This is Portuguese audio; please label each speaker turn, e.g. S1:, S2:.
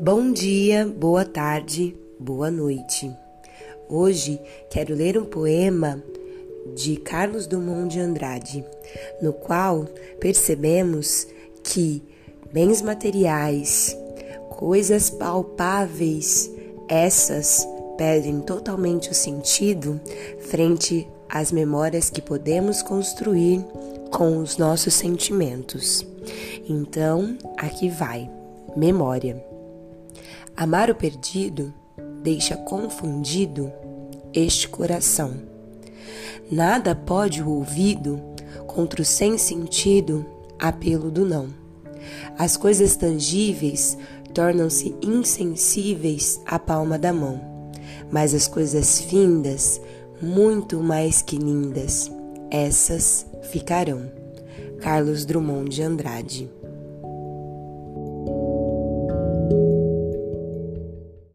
S1: Bom dia, boa tarde, boa noite. Hoje quero ler um poema de Carlos Drummond de Andrade, no qual percebemos que bens materiais, coisas palpáveis, essas perdem totalmente o sentido frente às memórias que podemos construir com os nossos sentimentos. Então, aqui vai: memória. Amar o perdido deixa confundido este coração. Nada pode o ouvido contra o sem sentido apelo do não. As coisas tangíveis tornam-se insensíveis à palma da mão, mas as coisas findas, muito mais que lindas, essas ficarão. Carlos Drummond de Andrade